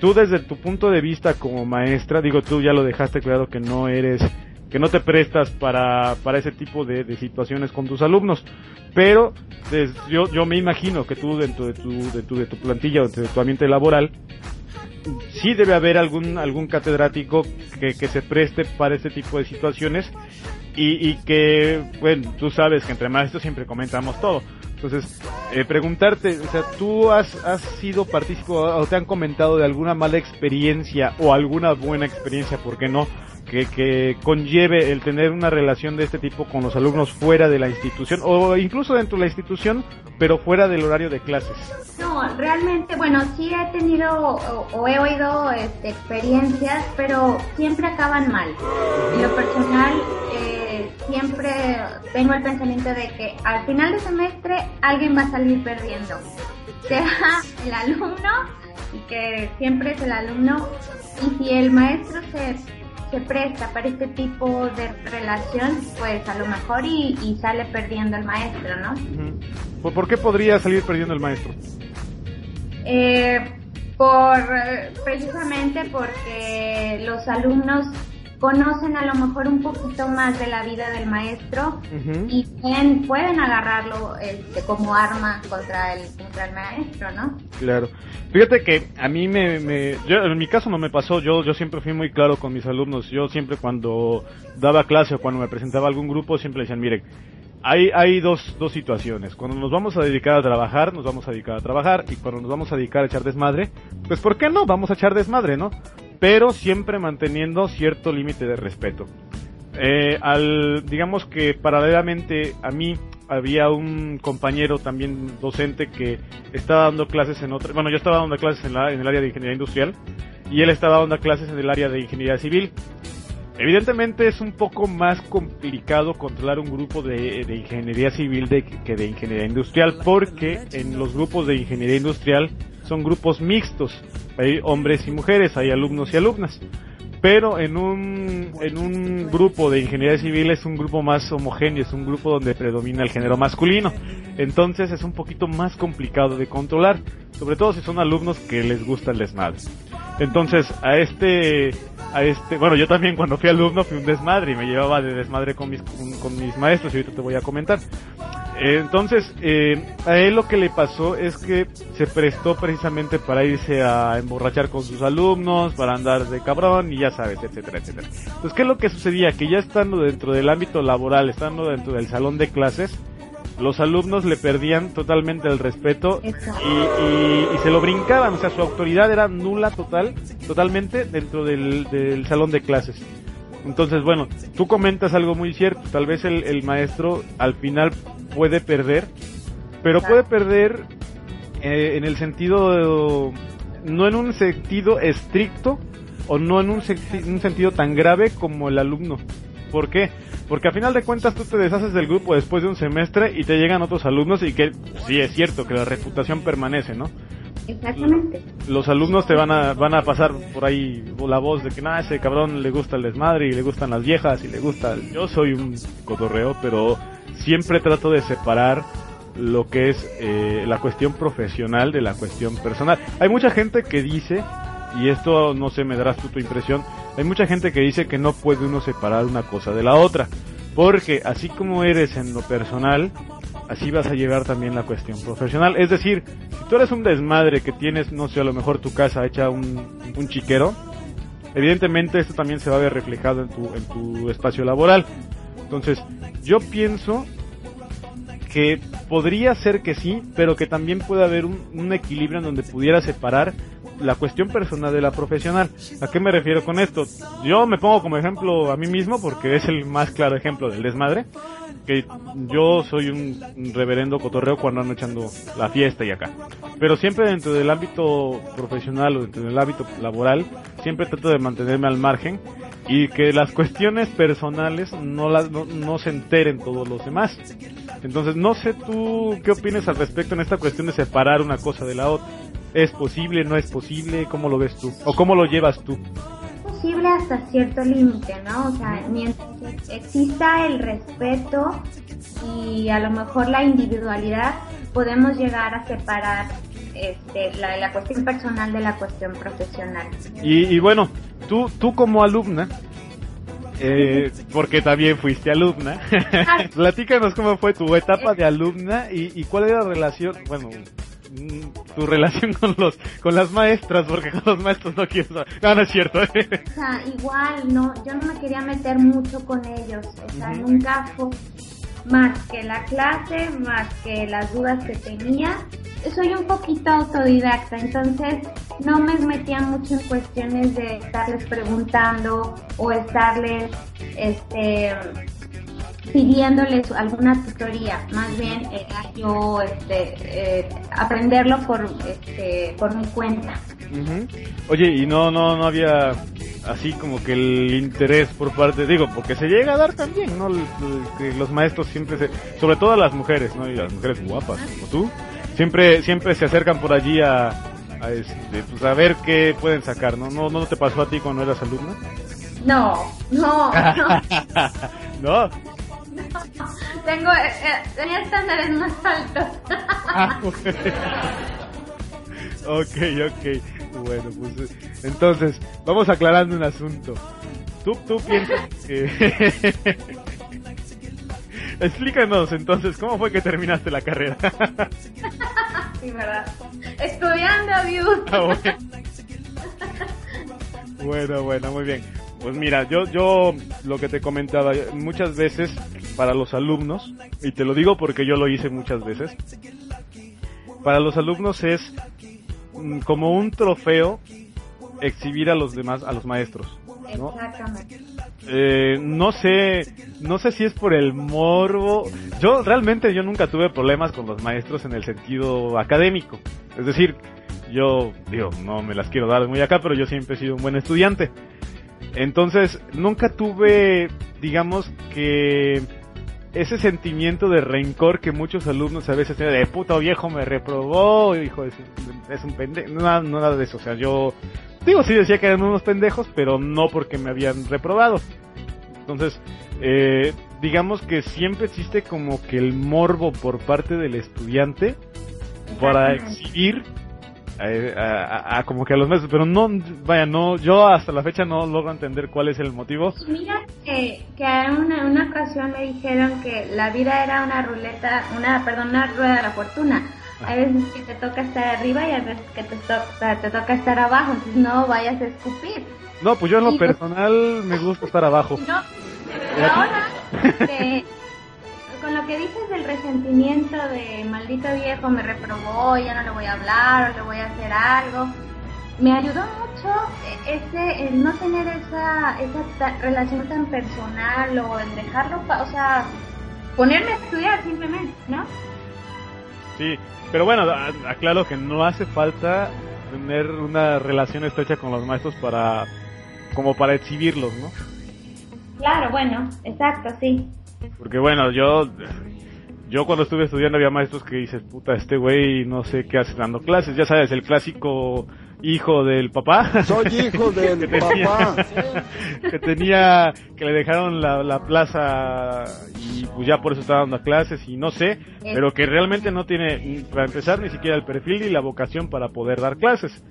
tú desde tu punto de vista como maestra, digo tú ya lo dejaste claro que no eres, que no te prestas para, para ese tipo de, situaciones con tus alumnos, pero yo, yo me imagino que tú dentro de tu, de tu, de tu plantilla o de tu ambiente laboral, sí debe haber algún, algún catedrático que, que se preste para ese tipo de situaciones y, y que, bueno, tú sabes que entre maestros siempre comentamos todo. Entonces, eh, preguntarte, o sea, ¿tú has, has sido partícipe o te han comentado de alguna mala experiencia o alguna buena experiencia, por qué no, que, que conlleve el tener una relación de este tipo con los alumnos fuera de la institución o incluso dentro de la institución, pero fuera del horario de clases? No, realmente, bueno, sí he tenido o, he oído este, experiencias, pero siempre acaban mal. En lo personal, siempre tengo el pensamiento de que al final de semestre alguien va a salir perdiendo. Sea el alumno, y que siempre es el alumno, y si el maestro se, se presta para este tipo de relación, pues a lo mejor y, sale perdiendo el maestro, ¿no? ¿Por qué podría salir perdiendo el maestro? Eh, por precisamente porque los alumnos conocen a lo mejor un poquito más de la vida del maestro y pueden, pueden agarrarlo este, como arma contra el, contra el maestro, ¿no? Claro. Fíjate que a mí me, me yo, en mi caso no me pasó, yo, yo siempre fui muy claro con mis alumnos, yo siempre cuando daba clase o cuando me presentaba a algún grupo siempre decían, miren, hay, hay dos, dos situaciones. Cuando nos vamos a dedicar a trabajar, nos vamos a dedicar a trabajar. Y cuando nos vamos a dedicar a echar desmadre, pues ¿por qué no? Vamos a echar desmadre, ¿no? Pero siempre manteniendo cierto límite de respeto. eh, al, digamos que paralelamente a mí había un compañero también docente que estaba dando clases en otra, bueno, yo estaba dando clases en, la, en el área de ingeniería industrial y él estaba dando clases en el área de ingeniería civil. Evidentemente es un poco más complicado controlar un grupo de, ingeniería civil de, que de ingeniería industrial porque en los grupos de ingeniería industrial son grupos mixtos, hay hombres y mujeres, hay alumnos y alumnas pero en un, en un grupo de ingeniería civil es un grupo más homogéneo, es un grupo donde predomina el género masculino. Entonces es un poquito más complicado de controlar, sobre todo si son alumnos que les gusta el desmadre. Entonces a este, a este, bueno yo también cuando fui alumno fui un desmadre y me llevaba de desmadre con mis, con mis maestros y ahorita te voy a comentar. Entonces, eh, a él lo que le pasó es que se prestó precisamente para irse a emborrachar con sus alumnos, para andar de cabrón y ya sabes, etcétera, etcétera. Entonces, ¿qué es lo que sucedía? Que ya estando dentro del ámbito laboral, estando dentro del salón de clases, los alumnos le perdían totalmente el respeto y, y, se lo brincaban, o sea, su autoridad era nula total, totalmente dentro del, del salón de clases. Entonces, bueno, tú comentas algo muy cierto. Tal vez el, el maestro al final puede perder, pero puede perder eh, en el sentido, no en un sentido estricto o no en un, un sentido tan grave como el alumno. ¿Por qué? Porque a final de cuentas tú te deshaces del grupo después de un semestre y te llegan otros alumnos y que sí es cierto que la reputación permanece, ¿no? Exactamente. Los alumnos te van a, van a pasar por ahí la voz de que, nada, ese cabrón le gusta el desmadre y le gustan las viejas y le gusta... Yo soy un cotorreo, pero siempre trato de separar lo que es eh, la cuestión profesional de la cuestión personal. Hay mucha gente que dice, y esto no sé, me darás tú tu impresión, hay mucha gente que dice que no puede uno separar una cosa de la otra. Porque así como eres en lo personal, así vas a llevar también la cuestión profesional. Es decir, si tú eres un desmadre que tienes, no sé, a lo mejor tu casa hecha un, un chiquero, evidentemente esto también se va a ver reflejado en tu, en tu espacio laboral. Entonces, yo pienso que podría ser que sí, pero que también puede haber un, un, equilibrio en donde pudiera separar la cuestión personal de la profesional. ¿A qué me refiero con esto? Yo me pongo como ejemplo a mí mismo porque es el más claro ejemplo del desmadre que yo soy un reverendo cotorreo cuando ando echando la fiesta y acá. Pero siempre dentro del ámbito profesional o dentro del ámbito laboral, siempre trato de mantenerme al margen y que las cuestiones personales no, las, no, se enteren todos los demás. Entonces, no sé tú qué opinas al respecto en esta cuestión de separar una cosa de la otra. ¿Es posible, no es posible? ¿Cómo lo ves tú? ¿O cómo lo llevas tú? posible hasta cierto límite, ¿no? O sea, mientras exista el respeto y a lo mejor la individualidad, podemos llegar a separar este, la, la cuestión personal de la cuestión profesional. Y, bueno, tú, tú como alumna, eh, porque también fuiste alumna. Ah. Platícanos cómo fue tu etapa de alumna y, y, cuál era la relación, bueno, tu relación con los con las maestras, porque con los maestros no quiero saber. No, no es cierto. ¿eh? O sea, igual, no, yo no me quería meter mucho con ellos. O sea, nunca fue más que la clase, más que las dudas que tenía. Soy un poquito autodidacta, entonces no me metía mucho en cuestiones de estarles preguntando o estarles, este, pidiéndoles alguna tutoría, más bien era yo este, eh, aprenderlo por, este, por mi cuenta. Oye, y no, no, no había así como que el interés por parte, digo, porque se llega a dar también, ¿no? Que los maestros siempre se, sobre todo las mujeres, ¿no? Y las mujeres guapas, como tú, siempre, siempre se acercan por allí a, a este, pues a ver qué pueden sacar, ¿no? ¿No, no te pasó a ti cuando eras alumna? No, no, no. ¿No? Tengo, eh, eh, tenía estándares más altos. Ah, ok, ok. Bueno, pues entonces, vamos aclarando un asunto. ¿Tú, tú piensas que... Explícanos entonces, ¿cómo fue que terminaste la carrera? sí, verdad. Estudiando, view. Ah, bueno. bueno, bueno, muy bien. Pues mira, yo, yo lo que te comentaba, muchas veces para los alumnos, y te lo digo porque yo lo hice muchas veces, para los alumnos es mm, como un trofeo exhibir a los demás, a los maestros. ¿no? eh, no sé, no sé si es por el morbo. Yo realmente yo nunca tuve problemas con los maestros en el sentido académico. Es decir, yo digo, no me las quiero dar muy acá, pero yo siempre he sido un buen estudiante. Entonces, nunca tuve, digamos que ese sentimiento de rencor que muchos alumnos a veces tienen de puto viejo me reprobó, hijo, es, es un pendejo, nada, nada de eso, o sea, yo digo, sí decía que eran unos pendejos, pero no porque me habían reprobado. Entonces, eh, digamos que siempre existe como que el morbo por parte del estudiante para exhibir a, como que a los meses, pero no, vaya, no, yo hasta la fecha no logro entender cuál es el motivo. Mira que, que en una, una ocasión me dijeron que la vida era una ruleta, una, perdón, una rueda de la fortuna. Hay veces que te toca estar arriba y hay veces que te, toca te toca estar abajo, entonces no vayas a escupir. No, pues yo en lo personal me gusta estar abajo. No, ahora, con lo que dices del resentimiento de maldito viejo me reprobó, ya no le voy a hablar o le voy a hacer algo, me ayudó mucho ese el no tener esa esa relación tan personal o el dejarlo, o sea, ponerme a estudiar simplemente, ¿no? Sí, pero bueno, aclaro que no hace falta tener una relación estrecha con los maestros para como para exhibirlos, ¿no? Claro, bueno, exacto, sí. Porque bueno, yo yo cuando estuve estudiando había maestros que dices, puta, este güey no sé qué hace dando clases, ya sabes, el clásico hijo del papá. Soy hijo del papá. que tenía, que le dejaron la, la, plaza y pues ya por eso está dando clases y no sé, pero que realmente no tiene, para empezar, ni siquiera el perfil ni la vocación para poder dar clases.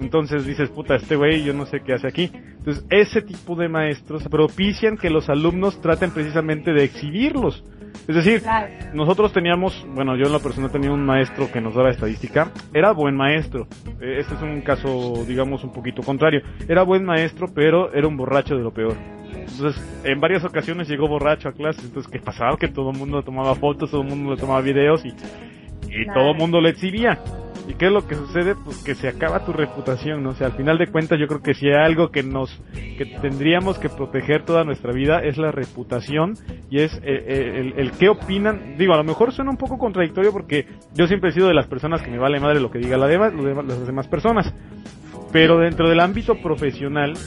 Entonces dices, puta, este güey yo no sé qué hace aquí. Entonces, ese tipo de maestros propician que los alumnos traten precisamente de exhibirlos. Es decir, nosotros teníamos, bueno, yo en la persona tenía un maestro que nos daba estadística, era buen maestro. Eh, este es un caso, digamos, un poquito contrario. Era buen maestro, pero era un borracho de lo peor. Entonces, en varias ocasiones llegó borracho a clases. Entonces, ¿qué pasaba? Que todo el mundo tomaba fotos, todo el mundo le tomaba videos y, y todo el mundo le exhibía. ¿Y qué es lo que sucede? Pues que se acaba tu reputación, ¿no? O sea, al final de cuentas yo creo que si hay algo que nos, que tendríamos que proteger toda nuestra vida es la reputación y es eh, eh, el, el, qué opinan. Digo, a lo mejor suena un poco contradictorio porque yo siempre he sido de las personas que me vale madre lo que diga la dema, las demás personas. Pero dentro del ámbito profesional,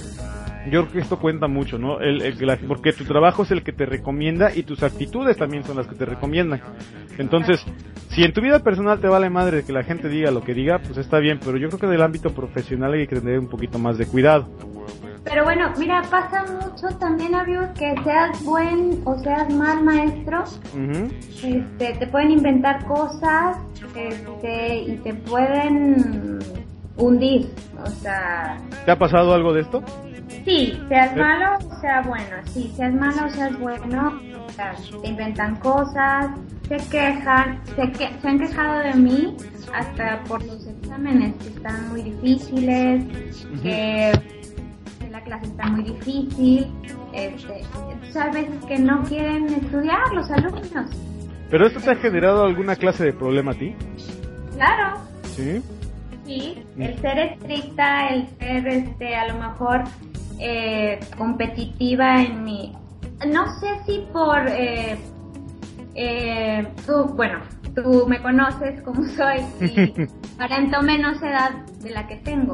yo creo que esto cuenta mucho, ¿no? El, porque tu trabajo es el que te recomienda y tus actitudes también son las que te recomiendan. Entonces, si en tu vida personal te vale madre que la gente diga lo que diga, pues está bien, pero yo creo que del ámbito profesional hay que tener un poquito más de cuidado. Pero bueno, mira, pasa mucho también, Abius, que seas buen o seas mal maestro, este, te pueden inventar cosas este, y te pueden hundir, o sea... ¿Te ha pasado algo de esto? Sí, seas malo o sea bueno, sí, seas malo o seas bueno, te inventan cosas, se quejan, se, que, se han quejado de mí hasta por los exámenes que están muy difíciles, que la clase está muy difícil, este, a veces que no quieren estudiar los alumnos. ¿Pero esto te ha generado alguna clase de problema a ti? Claro. ¿Sí? Sí, el ser estricta, el ser, este, a lo mejor eh, competitiva en mi... No sé si por... Eh, eh, tú, bueno, tú me conoces como soy y aparento menos edad de la que tengo.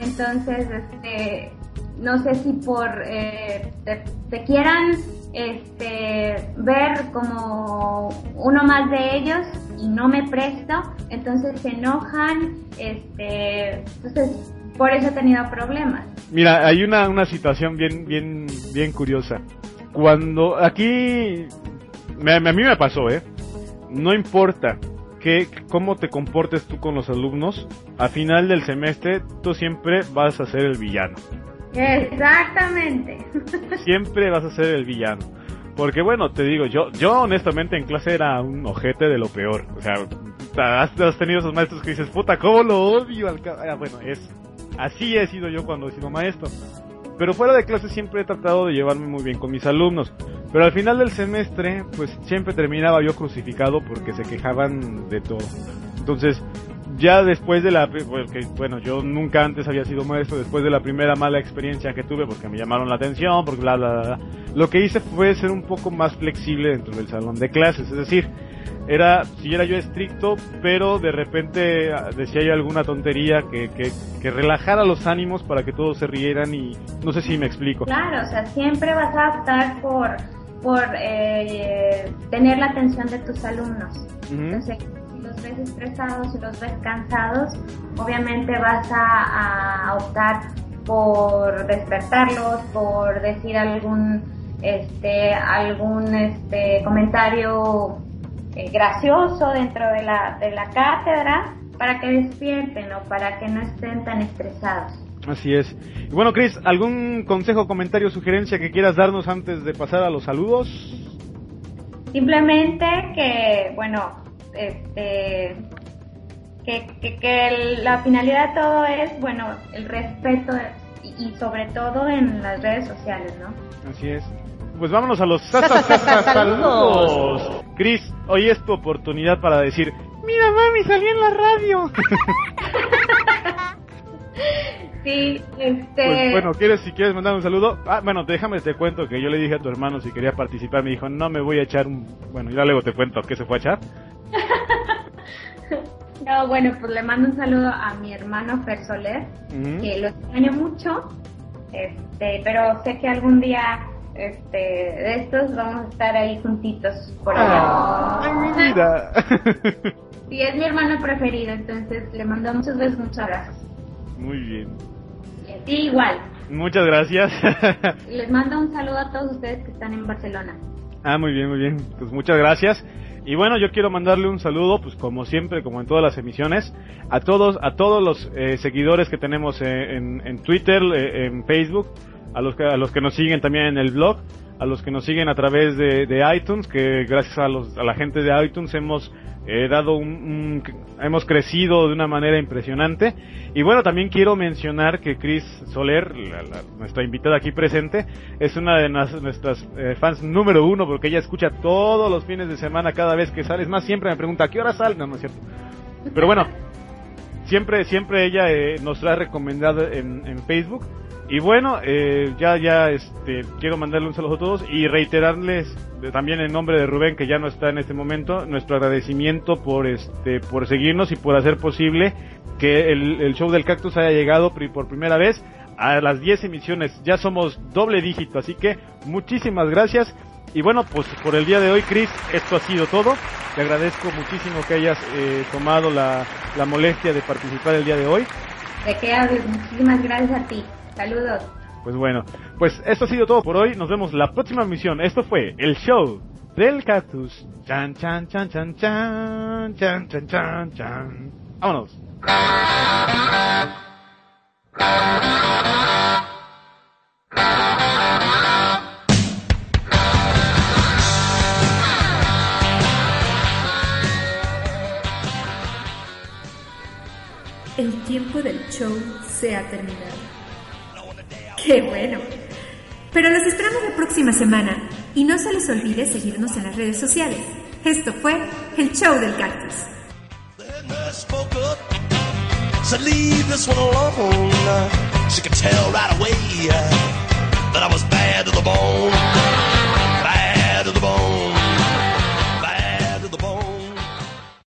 Entonces, este, no sé si por eh, te, quieran este, ver como uno más de ellos y no me presto, entonces se enojan, este, entonces por eso he tenido problemas. Mira, hay una, una situación bien, bien, bien curiosa. Cuando aquí, a mí me pasó, ¿eh? No importa que, cómo te comportes tú con los alumnos, a final del semestre tú siempre vas a ser el villano. Exactamente. Siempre vas a ser el villano. Porque bueno, te digo, yo, yo honestamente en clase era un ojete de lo peor. O sea, has, has tenido esos maestros que dices, puta, ¿cómo lo odio? Al ah, bueno, es Así he sido yo cuando he sido maestro. Pero fuera de clase siempre he tratado de llevarme muy bien con mis alumnos. Pero al final del semestre, pues siempre terminaba yo crucificado porque se quejaban de todo. Entonces, ya después de la, porque, bueno, yo nunca antes había sido maestro, después de la primera mala experiencia que tuve, porque me llamaron la atención, porque bla, bla, bla, lo que hice fue ser un poco más flexible dentro del salón de clases, es decir, era, si era yo estricto, pero de repente ah, decía yo alguna tontería que, que, que, relajara los ánimos para que todos se rieran y no sé si me explico. Claro, o sea, siempre vas a optar por, por eh, tener la atención de tus alumnos. Entonces, si los ves estresados, si los ves cansados, obviamente vas a, a optar por despertarlos, por decir algún este algún este comentario eh, gracioso dentro de la, de la cátedra para que despierten o para que no estén tan estresados. Así es. Y bueno, Cris, ¿algún consejo, comentario, sugerencia que quieras darnos antes de pasar a los saludos? Simplemente que, bueno, este, que, que, la finalidad de todo es, bueno, el respeto y, y sobre todo en las redes sociales, ¿no? Así es. Pues vámonos a los saludos. Cris, hoy es tu oportunidad para decir, mira mami, salí en la radio. Sí, este... Pues bueno, ¿quieres, si quieres mandar un saludo? Ah, bueno, déjame te cuento que yo le dije a tu hermano si quería participar, me dijo, no me voy a echar un... Bueno, ya luego te cuento qué se fue a echar. no, bueno, pues le mando un saludo a mi hermano Fer Soler, que lo extraño mucho, este, pero sé que algún día este, de estos vamos a estar ahí juntitos por allá. ¡Ay, mi vida! sí, es mi hermano preferido, entonces le mando muchas veces muchas abrazos. Muy bien. Y igual. Muchas gracias. Les mando un saludo a todos ustedes que están en Barcelona. Ah, muy bien, muy bien. Pues muchas gracias. Y bueno, yo quiero mandarle un saludo, pues como siempre, como en todas las emisiones, a todos, a todos los eh, seguidores que tenemos eh, en, en, Twitter, eh, en Facebook, a los, que, a los que nos siguen también en el blog, a los que nos siguen a través de, de iTunes, que gracias a, los, a la gente de iTunes hemos eh, dado un, hemos crecido de una manera impresionante. Y bueno también quiero mencionar que Chris Soler nuestra invitada aquí presente es una de nuestras eh, fans número uno porque ella escucha todos los fines de semana cada vez que sale. Es más siempre me pregunta a qué hora sale no no es cierto. Pero bueno siempre siempre ella eh, nos ha recomendado en, en Facebook y bueno, eh, ya, ya, este, quiero mandarle un saludo a todos y reiterarles también en nombre de Rubén, que ya no está en este momento, nuestro agradecimiento por, este, por seguirnos y por hacer posible que el, show del cactus haya llegado por primera vez a las 10 emisiones. Ya somos doble dígito, así que muchísimas gracias. Y bueno, pues por el día de hoy, Chris, esto ha sido todo. Te agradezco muchísimo que hayas eh, tomado la, la molestia de participar el día de hoy. Qué hables, muchísimas gracias a ti. Saludos. Pues bueno, pues esto ha sido todo por hoy. Nos vemos la próxima misión. Esto fue el show del cactus. Chan, chan, chan, chan, chan, chan, chan, chan, chan. Vámonos. El tiempo del show se ha terminado. ¡Qué bueno! Pero los esperamos la próxima semana y no se les olvide seguirnos en las redes sociales. Esto fue el show del cactus.